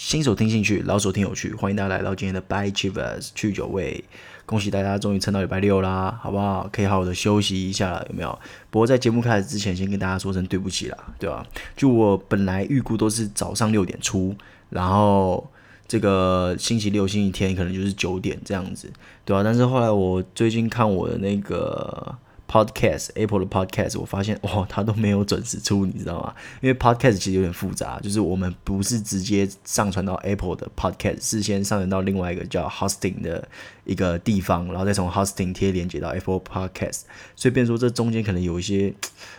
新手听兴趣，老手听有趣，欢迎大家来到今天的 By Chivas 去酒味。恭喜大家终于撑到礼拜六啦，好不好？可以好好的休息一下了，有没有？不过在节目开始之前，先跟大家说声对不起啦，对吧？就我本来预估都是早上六点出，然后这个星期六、星期天可能就是九点这样子，对吧？但是后来我最近看我的那个。Podcast，Apple 的 Podcast，我发现哇，它都没有准时出，你知道吗？因为 Podcast 其实有点复杂，就是我们不是直接上传到 Apple 的 Podcast，是先上传到另外一个叫 Hosting 的一个地方，然后再从 Hosting 贴连接到 Apple Podcast，所以变说这中间可能有一些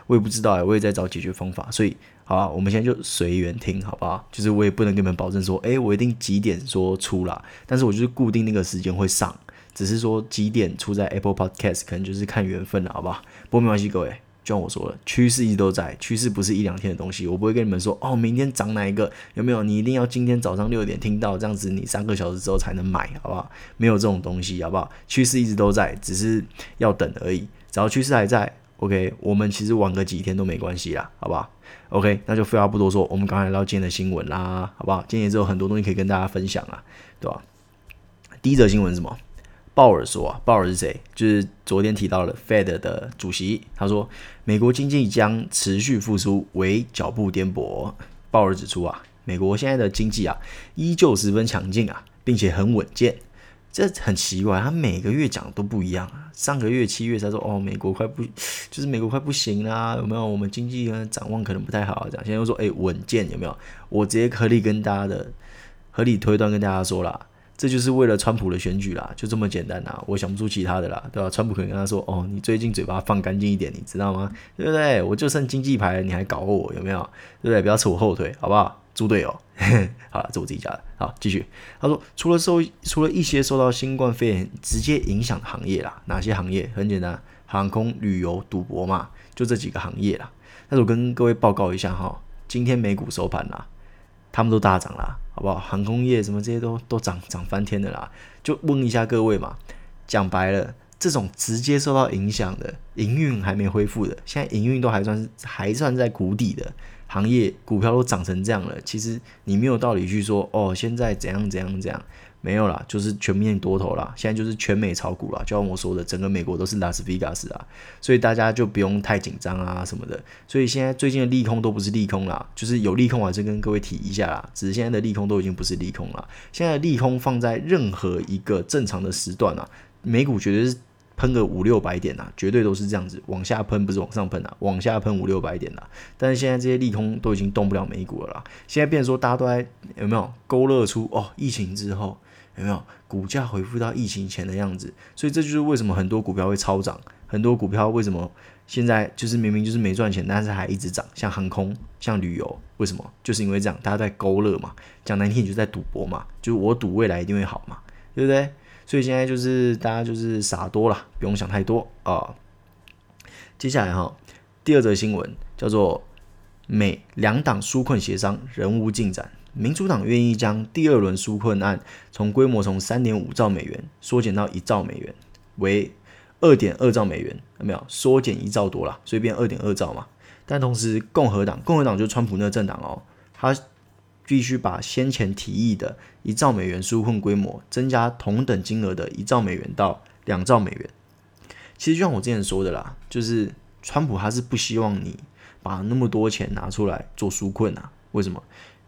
我也不知道哎，我也在找解决方法，所以好啊，我们现在就随缘听，好不好？就是我也不能跟你们保证说，哎，我一定几点说出啦，但是我就是固定那个时间会上。只是说几点出在 Apple Podcast，可能就是看缘分了，好不好？不过没关系，各位，就像我说了，趋势一直都在，趋势不是一两天的东西。我不会跟你们说，哦，明天涨哪一个，有没有？你一定要今天早上六点听到，这样子你三个小时之后才能买，好不好？没有这种东西，好不好？趋势一直都在，只是要等而已。只要趋势还在，OK，我们其实晚个几天都没关系啦，好不好？OK，那就废话不多说，我们刚才来到今天的新闻啦，好不好？今天也是有很多东西可以跟大家分享啊，对吧？第一则新闻什么？鲍尔说啊，鲍尔是谁？就是昨天提到了 Fed 的主席。他说，美国经济将持续复苏，为脚步颠簸。鲍尔指出啊，美国现在的经济啊，依旧十分强劲啊，并且很稳健。这很奇怪，他每个月讲都不一样啊。上个月七月才说，哦，美国快不，就是美国快不行啦，有没有？我们经济呢展望可能不太好啊，这样。现在又说，哎，稳健有没有？我直接合理跟大家的合理推断跟大家说了。这就是为了川普的选举啦，就这么简单啦，我想不出其他的啦，对吧？川普可能跟他说：“哦，你最近嘴巴放干净一点，你知道吗？对不对？我就剩经济牌，你还搞我，有没有？对不对？不要扯我后腿，好不好？猪队友。好了，这我自己讲的。好，继续。他说，除了受除了一些受到新冠肺炎直接影响的行业啦，哪些行业？很简单，航空、旅游、赌博嘛，就这几个行业啦。但是我跟各位报告一下哈，今天美股收盘啦。他们都大涨啦，好不好？航空业什么这些都都涨涨翻天的啦。就问一下各位嘛，讲白了，这种直接受到影响的营运还没恢复的，现在营运都还算是还算在谷底的行业，股票都涨成这样了，其实你没有道理去说哦，现在怎样怎样怎样。没有啦，就是全面多头啦。现在就是全美炒股啦，就像我说的，整个美国都是拉斯维加斯啊，所以大家就不用太紧张啊什么的。所以现在最近的利空都不是利空啦，就是有利空，我还是跟各位提一下啦。只是现在的利空都已经不是利空了。现在利空放在任何一个正常的时段啊，美股绝对是喷个五六百点啊，绝对都是这样子往下喷，不是往上喷啊，往下喷五六百点啊。但是现在这些利空都已经动不了美股了啦。现在变成说大家都在有没有勾勒出哦，疫情之后。有没有股价恢复到疫情前的样子？所以这就是为什么很多股票会超涨，很多股票为什么现在就是明明就是没赚钱，但是还一直涨，像航空、像旅游，为什么？就是因为这样，大家在勾勒嘛，讲难听你就在赌博嘛，就是我赌未来一定会好嘛，对不对？所以现在就是大家就是傻多了，不用想太多啊、接下来哈，第二则新闻叫做美两党纾困协商仍无进展。民主党愿意将第二轮纾困案从规模从三点五兆美元缩减到一兆美元，为二点二兆美元，有没有缩减一兆多了？所以变二点二兆嘛。但同时，共和党，共和党就是川普那个政党哦，他必须把先前提议的一兆美元纾困规模增加同等金额的一兆美元到两兆美元。其实就像我之前说的啦，就是川普他是不希望你把那么多钱拿出来做纾困啊？为什么？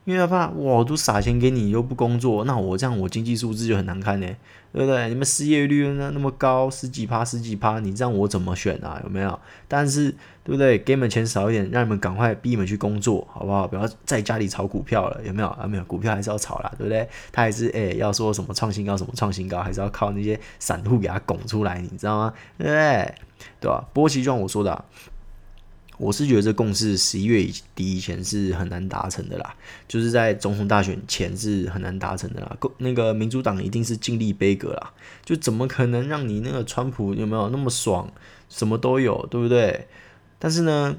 因为他怕，我都撒钱给你，又不工作，那我这样我经济数字就很难看呢，对不对？你们失业率那那么高，十几趴十几趴，你这样我怎么选啊？有没有？但是对不对？给你们钱少一点，让你们赶快逼你们去工作，好不好？不要在家里炒股票了，有没有啊？没有，股票还是要炒啦，对不对？他还是哎、要说什么创新高，什么创新高，还是要靠那些散户给他拱出来，你知道吗？对不对？对吧？不过其实就像我说的、我是觉得这共识十一月底以前是很难达成的啦，就是在总统大选前是很难达成的啦。那个民主党一定是尽力杯葛啦，就怎么可能让你那个川普有没有那么爽，什么都有，对不对？但是呢，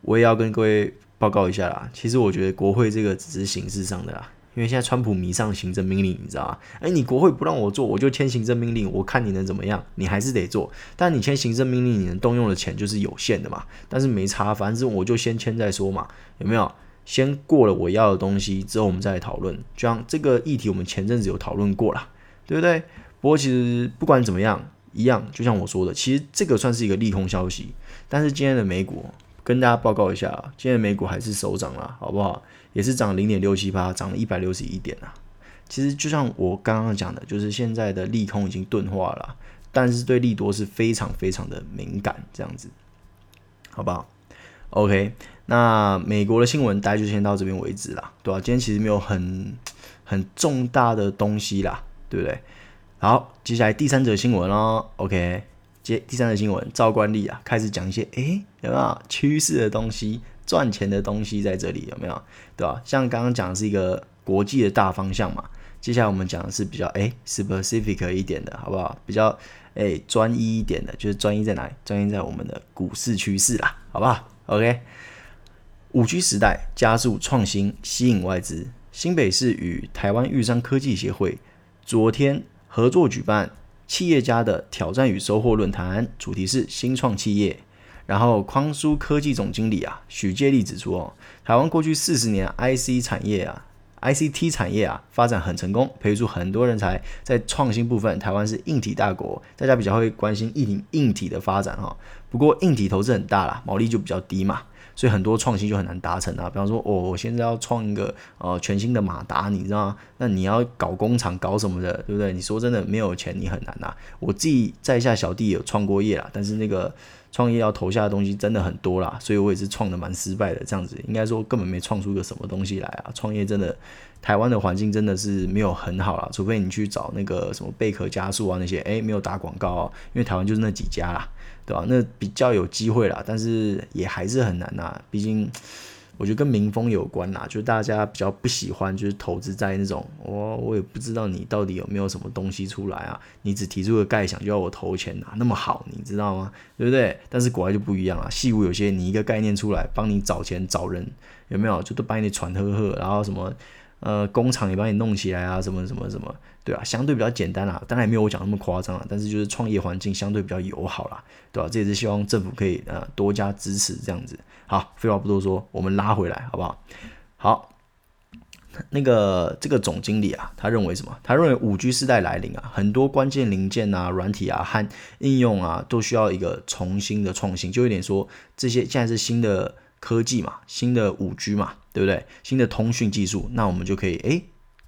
我也要跟各位报告一下啦，其实我觉得国会这个只是形式上的啦。因为现在川普迷上行政命令，你知道吗？诶，你国会不让我做，我就签行政命令，我看你能怎么样？你还是得做。但你签行政命令，你能动用的钱就是有限的嘛。但是没差，反正我就先签再说嘛，有没有？先过了我要的东西之后，我们再来讨论。就像这个议题，我们前阵子有讨论过啦，对不对？不过其实不管怎么样，一样，就像我说的，其实这个算是一个利空消息。但是今天的美股，跟大家报告一下，今天美股还是收涨了，好不好？也是涨零点六七八，涨了一百六十一点啊。其实就像我刚刚讲的，就是现在的利空已经钝化了，但是对利多是非常非常的敏感，这样子，好不好？OK。那美国的新闻大概就先到这边为止啦，对吧？今天其实没有很很重大的东西啦，对不对？好，接下来第三则新闻哦，OK，接第三则新闻，照惯例啊，开始讲一些诶，有没有趋势的东西、赚钱的东西在这里有没有？对吧？像刚刚讲的是一个国际的大方向嘛，接下来我们讲的是比较诶 specific 一点的，好不好？比较诶专一一点的，就是专一在哪里？专一在我们的股市趋势啦，好不好？OK。五 G 时代加速创新，吸引外资。新北市与台湾玉山科技协会昨天合作举办企业家的挑战与收获论坛，主题是新创企业。然后匡舒科技总经理啊许介立指出哦，台湾过去四十年 IC 产业啊，ICT 产业啊发展很成功，培育出很多人才。在创新部分，台湾是硬体大国，大家比较会关心硬体硬体的发展哈。不过硬体投资很大啦，毛利就比较低嘛。所以很多创新就很难达成啊，比方说，哦，我现在要创一个呃全新的马达，你知道吗？那你要搞工厂搞什么的，对不对？你说真的没有钱，你很难啊。我自己在下小弟有创过业啦，但是那个创业要投下的东西真的很多啦，所以我也是创的蛮失败的，这样子应该说根本没创出个什么东西来啊。创业真的，台湾的环境真的是没有很好啦，除非你去找那个什么贝壳加速啊那些，诶，没有打广告啊，因为台湾就是那几家啦。对吧？那比较有机会啦，但是也还是很难呐。毕竟我觉得跟民风有关啦，就是大家比较不喜欢，就是投资在那种我我也不知道你到底有没有什么东西出来啊，你只提出个概想就要我投钱呐，那么好，你知道吗？对不对？但是国外就不一样啊，矽谷有些你一个概念出来，帮你找钱找人，有没有？就都帮你传呵呵，然后什么。呃，工厂也帮你弄起来啊，什么什么什么，对啊，相对比较简单啦，当然也没有我讲那么夸张啊，但是就是创业环境相对比较友好啦，对吧？这也是希望政府可以呃多加支持这样子。好，废话不多说，我们拉回来好不好？好，那个这个总经理啊，他认为什么？他认为五 G 时代来临啊，很多关键零件啊、软体啊和应用啊，都需要一个重新的创新，就有点说这些现在是新的。科技嘛，新的五 G 嘛，对不对？新的通讯技术，那我们就可以诶，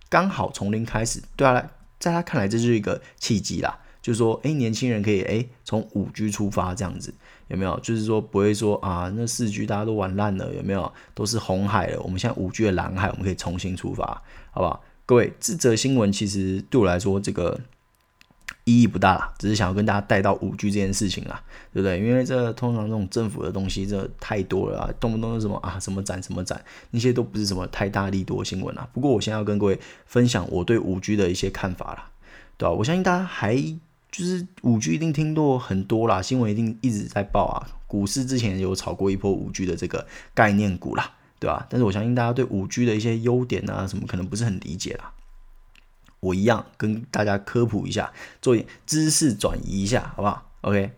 刚好从零开始。对他来，在他看来，这就是一个契机啦。就是说，诶，年轻人可以诶，从五 G 出发，这样子有没有？就是说，不会说啊，那四 G 大家都玩烂了，有没有？都是红海了。我们现在五 G 的蓝海，我们可以重新出发，好不好？各位，这则新闻其实对我来说，这个。意义不大啦，只是想要跟大家带到五 G 这件事情啦，对不对？因为这通常这种政府的东西，这太多了啊，动不动就什么啊，什么展什么展，那些都不是什么太大力度的新闻啦。不过我现在要跟各位分享我对五 G 的一些看法啦，对吧？我相信大家还就是五 G 一定听过很多啦，新闻一定一直在报啊，股市之前有炒过一波五 G 的这个概念股啦，对吧？但是我相信大家对五 G 的一些优点啊，什么可能不是很理解啦。我一样跟大家科普一下，做知识转移一下，好不好？OK，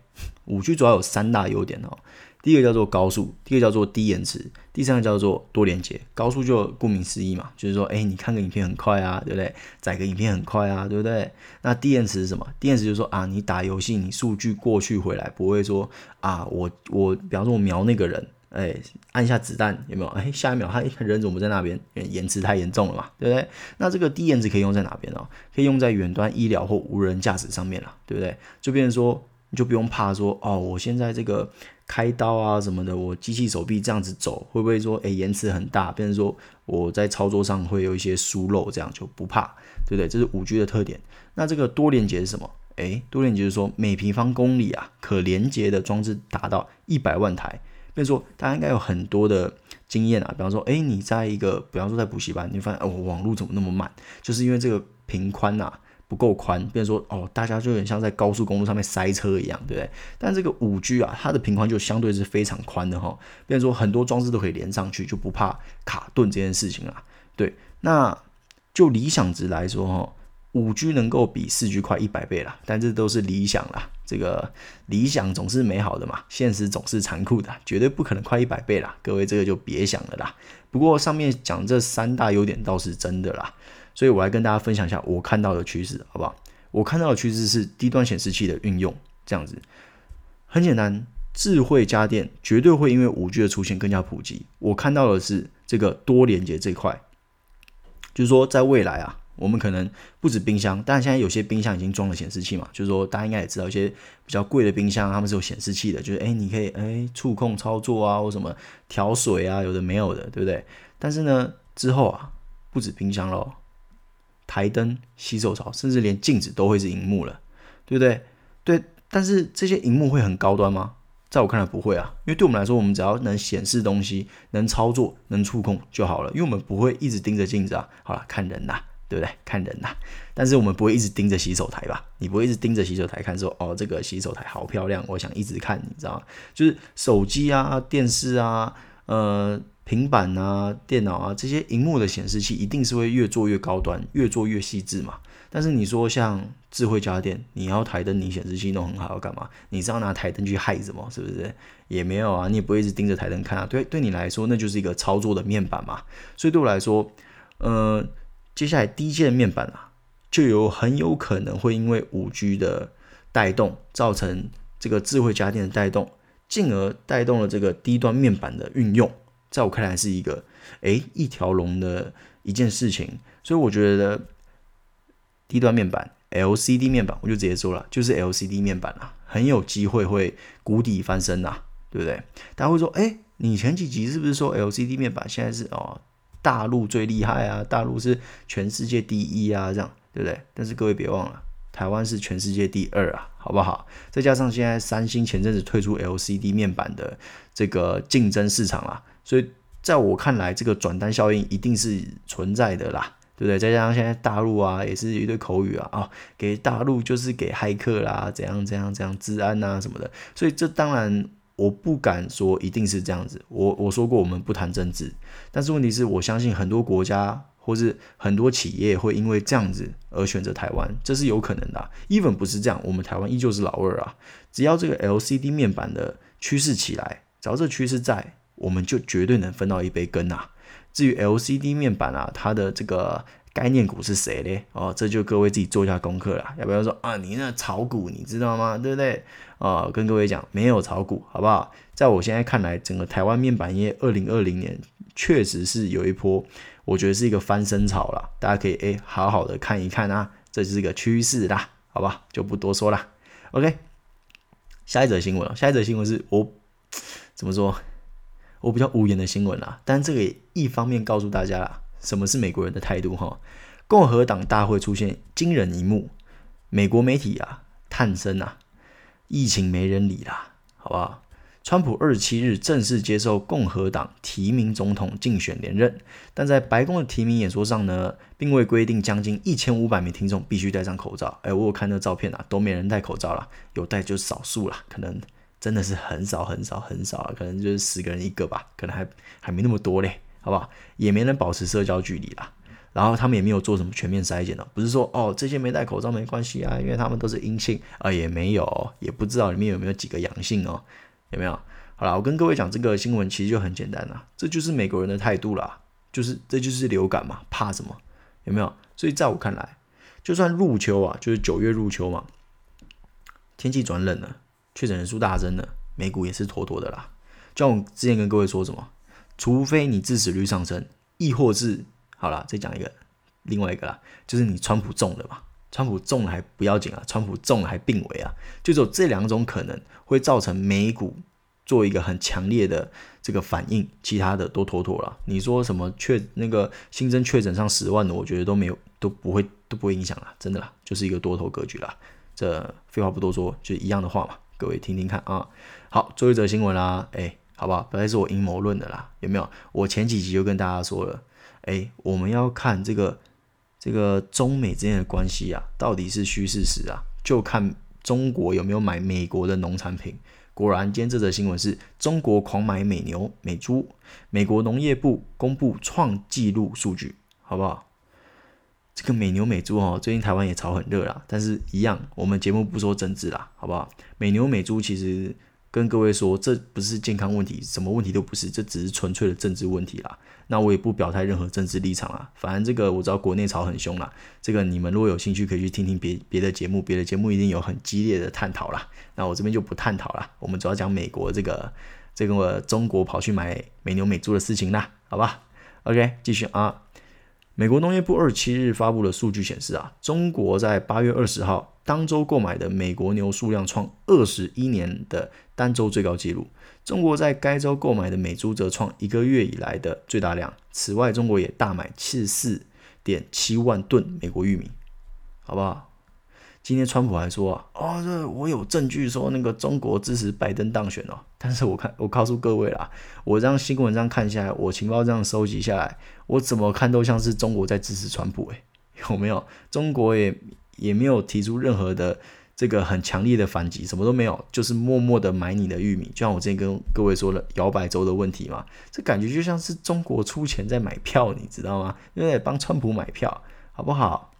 五 G 主要有三大优点哦。第一个叫做高速，第二个叫做低延迟，第三个叫做多连接。高速就顾名思义嘛，就是说，哎，你看个影片很快啊，对不对？载个影片很快啊，对不对？那低延迟是什么？低延迟就是说啊，你打游戏，你数据过去回来不会说啊，我我，比方说我瞄那个人。哎，按下子弹有没有？哎，下一秒他人怎么在那边？延迟太严重了嘛，对不对？那这个低延迟可以用在哪边哦？可以用在远端医疗或无人驾驶上面了，对不对？就变成说，你就不用怕说哦，我现在这个开刀啊什么的，我机器手臂这样子走，会不会说哎延迟很大？变成说我在操作上会有一些疏漏，这样就不怕，对不对？这是五 G 的特点。那这个多连接是什么？哎，多连接是说每平方公里啊可连接的装置达到一百万台。比如说，大家应该有很多的经验啊，比方说，哎，你在一个，比方说在补习班，你发现哦，网络怎么那么慢？就是因为这个频宽呐不够宽。比如说，哦，大家就很像在高速公路上面塞车一样，对不对？但这个五 G 啊，它的频宽就相对是非常宽的哈、哦。比如说，很多装置都可以连上去，就不怕卡顿这件事情啊。对，那就理想值来说哈、哦，五 G 能够比四 G 快一百倍啦，但这都是理想啦。这个理想总是美好的嘛，现实总是残酷的，绝对不可能快一百倍啦。各位这个就别想了啦。不过上面讲这三大优点倒是真的啦，所以我来跟大家分享一下我看到的趋势，好不好？我看到的趋势是低端显示器的运用，这样子很简单，智慧家电绝对会因为五 G 的出现更加普及。我看到的是这个多连接这块，就是说在未来啊。我们可能不止冰箱，但现在有些冰箱已经装了显示器嘛，就是说大家应该也知道，一些比较贵的冰箱，他们是有显示器的，就是诶，你可以诶触控操作啊，或什么调水啊，有的没有的，对不对？但是呢，之后啊，不止冰箱咯，台灯、洗手槽，甚至连镜子都会是荧幕了，对不对？对，但是这些荧幕会很高端吗？在我看来不会啊，因为对我们来说，我们只要能显示东西、能操作、能触控就好了，因为我们不会一直盯着镜子啊。好了，看人呐。对不对？看人呐，但是我们不会一直盯着洗手台吧？你不会一直盯着洗手台看，说哦，这个洗手台好漂亮，我想一直看，你知道吗？就是手机啊、电视啊、呃、平板啊、电脑啊这些荧幕的显示器，一定是会越做越高端，越做越细致嘛。但是你说像智慧家电，你要台灯，你显示器弄很好，要干嘛？你是要拿台灯去害什么？是不是？也没有啊，你也不会一直盯着台灯看啊。对，对你来说，那就是一个操作的面板嘛。所以对我来说，呃。接下来低阶的面板啊，就有很有可能会因为五 G 的带动，造成这个智慧家电的带动，进而带动了这个低端面板的运用。在我看来是一个诶一条龙的一件事情，所以我觉得低端面板 LCD 面板，我就直接说了，就是 LCD 面板啊，很有机会会谷底翻身呐、啊，对不对？大家会说，诶，你前几集是不是说 LCD 面板现在是哦？大陆最厉害啊！大陆是全世界第一啊，这样对不对？但是各位别忘了，台湾是全世界第二啊，好不好？再加上现在三星前阵子退出 LCD 面板的这个竞争市场啊，所以在我看来，这个转单效应一定是存在的啦，对不对？再加上现在大陆啊，也是一堆口语啊，啊、哦，给大陆就是给骇客啦，怎样怎样怎样，治安啊什么的，所以这当然。我不敢说一定是这样子，我我说过我们不谈政治，但是问题是我相信很多国家或是很多企业会因为这样子而选择台湾，这是有可能的啊。even 不是这样，我们台湾依旧是老二啊。只要这个 LCD 面板的趋势起来，只要这趋势在，我们就绝对能分到一杯羹啊。至于 LCD 面板啊，它的这个。概念股是谁嘞？哦，这就各位自己做一下功课啦。要不要说啊？你那炒股你知道吗？对不对？哦，跟各位讲，没有炒股，好不好？在我现在看来，整个台湾面板业二零二零年确实是有一波，我觉得是一个翻身潮啦。大家可以诶好好的看一看啊，这是一个趋势啦，好吧？就不多说了。OK，下一则新闻，下一则新闻是我怎么说？我比较无言的新闻啦，但这个也一方面告诉大家啦。什么是美国人的态度？哈，共和党大会出现惊人一幕，美国媒体啊叹声啊，疫情没人理啦，好不好？川普二十七日正式接受共和党提名总统竞选连任，但在白宫的提名演说上呢，并未规定将近一千五百名听众必须戴上口罩。哎，我有看那照片啊，都没人戴口罩了，有戴就少数了，可能真的是很少很少很少啊，可能就是十个人一个吧，可能还还没那么多嘞。好不好？也没能保持社交距离啦，然后他们也没有做什么全面筛检哦，不是说哦这些没戴口罩没关系啊，因为他们都是阴性啊，也没有，也不知道里面有没有几个阳性哦，有没有？好了，我跟各位讲这个新闻其实就很简单啦，这就是美国人的态度啦，就是这就是流感嘛，怕什么？有没有？所以在我看来，就算入秋啊，就是九月入秋嘛，天气转冷了，确诊人数大增了，美股也是妥妥的啦。就像我之前跟各位说什么？除非你致死率上升，亦或是好了，再讲一个，另外一个啦，就是你川普中了嘛，川普中了还不要紧啊，川普中了还病危啊，就只有这两种可能会造成美股做一个很强烈的这个反应，其他的都妥妥了。你说什么确那个新增确诊上十万的，我觉得都没有都不会都不会影响了，真的啦，就是一个多头格局啦。这废话不多说，就一样的话嘛，各位听听看啊。好，最后一则新闻啦，哎。好不好？本来是我阴谋论的啦，有没有？我前几集就跟大家说了，哎，我们要看这个这个中美之间的关系啊，到底是虚是实啊？就看中国有没有买美国的农产品。果然，今天这则新闻是中国狂买美牛、美猪，美国农业部公布创纪录数据，好不好？这个美牛美猪哦，最近台湾也炒很热啦，但是一样，我们节目不说政治啦，好不好？美牛美猪其实跟各位说，这不是健康问题，什么问题都不是，这只是纯粹的政治问题啦。那我也不表态任何政治立场啊，反正这个我知道国内吵很凶啦，这个你们如果有兴趣可以去听听别别的节目，别的节目一定有很激烈的探讨啦。那我这边就不探讨了，我们主要讲美国这个这个中国跑去买美牛美猪的事情啦，好吧？OK，继续啊。美国农业部二十七日发布的数据显示啊，中国在八月二十号当周购买的美国牛数量创二十一年的单周最高纪录。中国在该周购买的美猪则创一个月以来的最大量。此外，中国也大买七十四点七万吨美国玉米，好不好？今天川普还说啊，哦，这我有证据说那个中国支持拜登当选哦。但是我看我告诉各位啦，我这样新闻这样看下来，我情报这样收集下来，我怎么看都像是中国在支持川普诶，有没有？中国也也没有提出任何的这个很强烈的反击，什么都没有，就是默默的买你的玉米，就像我之前跟各位说了摇摆州的问题嘛，这感觉就像是中国出钱在买票，你知道吗？因为帮川普买票，好不好？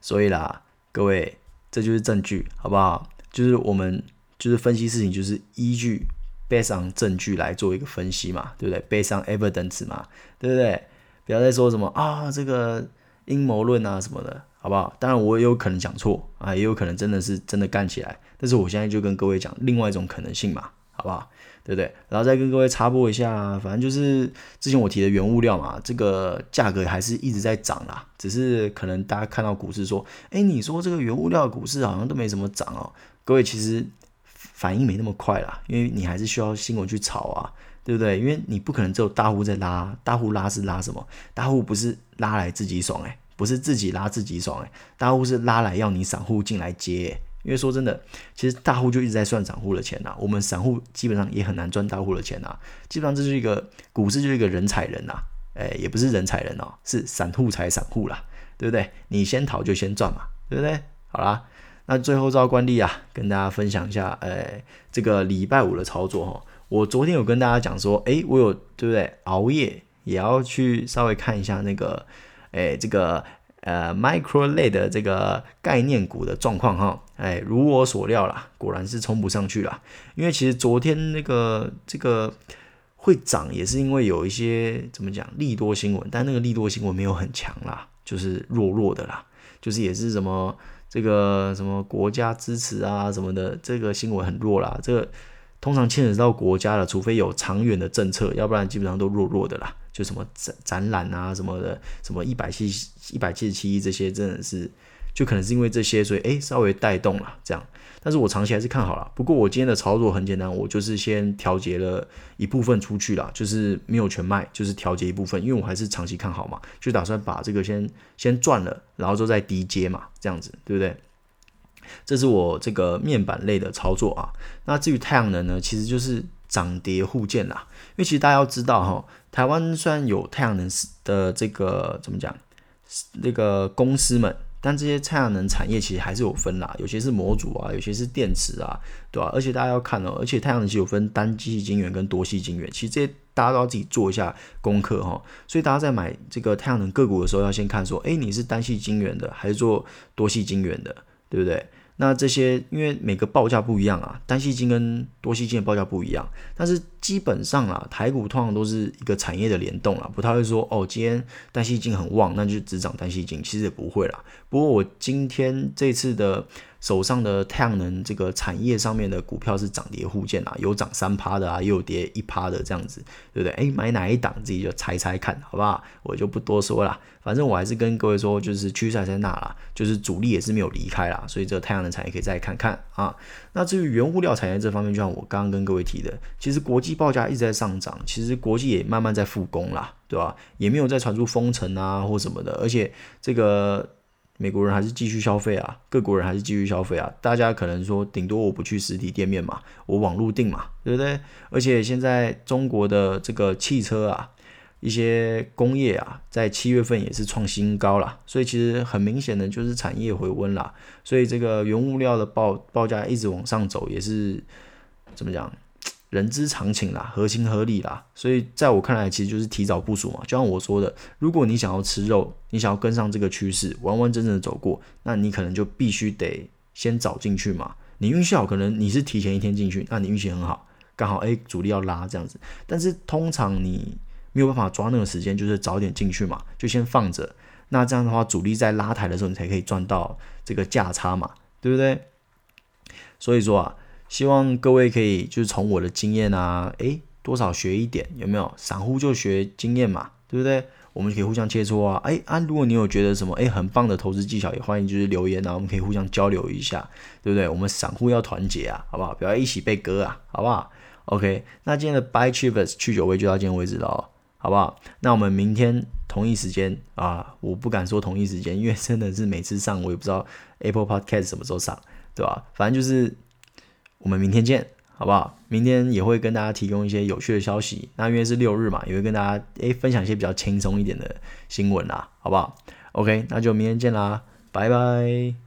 所以啦。各位，这就是证据，好不好？就是我们就是分析事情，就是依据 based on 证据来做一个分析嘛，对不对？based on evidence 嘛，对不对？不要再说什么啊，这个阴谋论啊什么的，好不好？当然我也有可能讲错啊，也有可能真的是真的干起来，但是我现在就跟各位讲另外一种可能性嘛，好不好？对不对？然后再跟各位插播一下，反正就是之前我提的原物料嘛，这个价格还是一直在涨啦。只是可能大家看到股市说，哎，你说这个原物料股市好像都没怎么涨哦。各位其实反应没那么快啦，因为你还是需要新闻去炒啊，对不对？因为你不可能只有大户在拉，大户拉是拉什么？大户不是拉来自己爽诶，不是自己拉自己爽诶，大户是拉来要你散户进来接。因为说真的，其实大户就一直在赚散户的钱呐，我们散户基本上也很难赚大户的钱呐。基本上这是一个股市就是一个人踩人呐，哎，也不是人踩人哦，是散户踩散户啦，对不对？你先逃就先赚嘛，对不对？好啦，那最后照惯例啊，跟大家分享一下，哎，这个礼拜五的操作哈，我昨天有跟大家讲说，哎，我有对不对？熬夜也要去稍微看一下那个，哎，这个。呃，micro 类的这个概念股的状况哈，哎，如我所料啦，果然是冲不上去啦。因为其实昨天那个这个会涨，也是因为有一些怎么讲利多新闻，但那个利多新闻没有很强啦，就是弱弱的啦，就是也是什么这个什么国家支持啊什么的，这个新闻很弱啦。这通常牵扯到国家的，除非有长远的政策，要不然基本上都弱弱的啦。就什么展展览啊什么的，什么一百七一百七十七亿这些，真的是就可能是因为这些，所以诶稍微带动了这样。但是我长期还是看好了。不过我今天的操作很简单，我就是先调节了一部分出去了，就是没有全卖，就是调节一部分，因为我还是长期看好嘛，就打算把这个先先赚了，然后就再低接嘛，这样子对不对？这是我这个面板类的操作啊。那至于太阳能呢，其实就是涨跌互见啦。因为其实大家要知道哈。台湾虽然有太阳能的这个怎么讲，那个公司们，但这些太阳能产业其实还是有分啦，有些是模组啊，有些是电池啊，对吧？而且大家要看哦，而且太阳能其实有分单晶矽晶圆跟多系晶圆，其实这些大家都要自己做一下功课哈。所以大家在买这个太阳能个股的时候，要先看说，哎，你是单系晶圆的还是做多系晶圆的，对不对？那这些因为每个报价不一样啊，单细金跟多细金的报价不一样，但是基本上啊，台股通常都是一个产业的联动啊，不太会说哦，今天单细金很旺，那就只涨单细金，其实也不会啦。不过我今天这次的。手上的太阳能这个产业上面的股票是涨跌互见啊，有涨三趴的啊，也有跌一趴的这样子，对不对？哎，买哪一档自己就猜猜看，好不好？我就不多说了，反正我还是跟各位说，就是趋势还在那啦，就是主力也是没有离开啦，所以这太阳能产业可以再看看啊。那至于原物料产业这方面，就像我刚刚跟各位提的，其实国际报价一直在上涨，其实国际也慢慢在复工啦，对吧？也没有再传出封城啊或什么的，而且这个。美国人还是继续消费啊，各国人还是继续消费啊。大家可能说，顶多我不去实体店面嘛，我网络订嘛，对不对？而且现在中国的这个汽车啊，一些工业啊，在七月份也是创新高了，所以其实很明显的就是产业回温啦。所以这个原物料的报报价一直往上走，也是怎么讲？人之常情啦，合情合理啦。所以在我看来，其实就是提早部署嘛。就像我说的，如果你想要吃肉，你想要跟上这个趋势，完完整整的走过，那你可能就必须得先早进去嘛。你运气好，可能你是提前一天进去，那你运气很好，刚好诶主力要拉这样子。但是通常你没有办法抓那个时间，就是早点进去嘛，就先放着。那这样的话，主力在拉抬的时候，你才可以赚到这个价差嘛，对不对？所以说啊，希望各位可以就是从我的经验啊，诶，多少学一点，有没有？散户就学经验嘛，对不对？我们可以互相切磋啊，诶啊，如果你有觉得什么诶很棒的投资技巧，也欢迎就是留言啊，我们可以互相交流一下，对不对？我们散户要团结啊，好不好？不要一起被割啊，好不好？OK，那今天的 Buy Chivas 去酒味就到今天为止了哦。好不好？那我们明天同一时间啊，我不敢说同一时间，因为真的是每次上我也不知道 Apple Podcast 什么时候上，对吧？反正就是我们明天见，好不好？明天也会跟大家提供一些有趣的消息。那因为是六日嘛，也会跟大家诶分享一些比较轻松一点的新闻啦，好不好？OK，那就明天见啦，拜拜。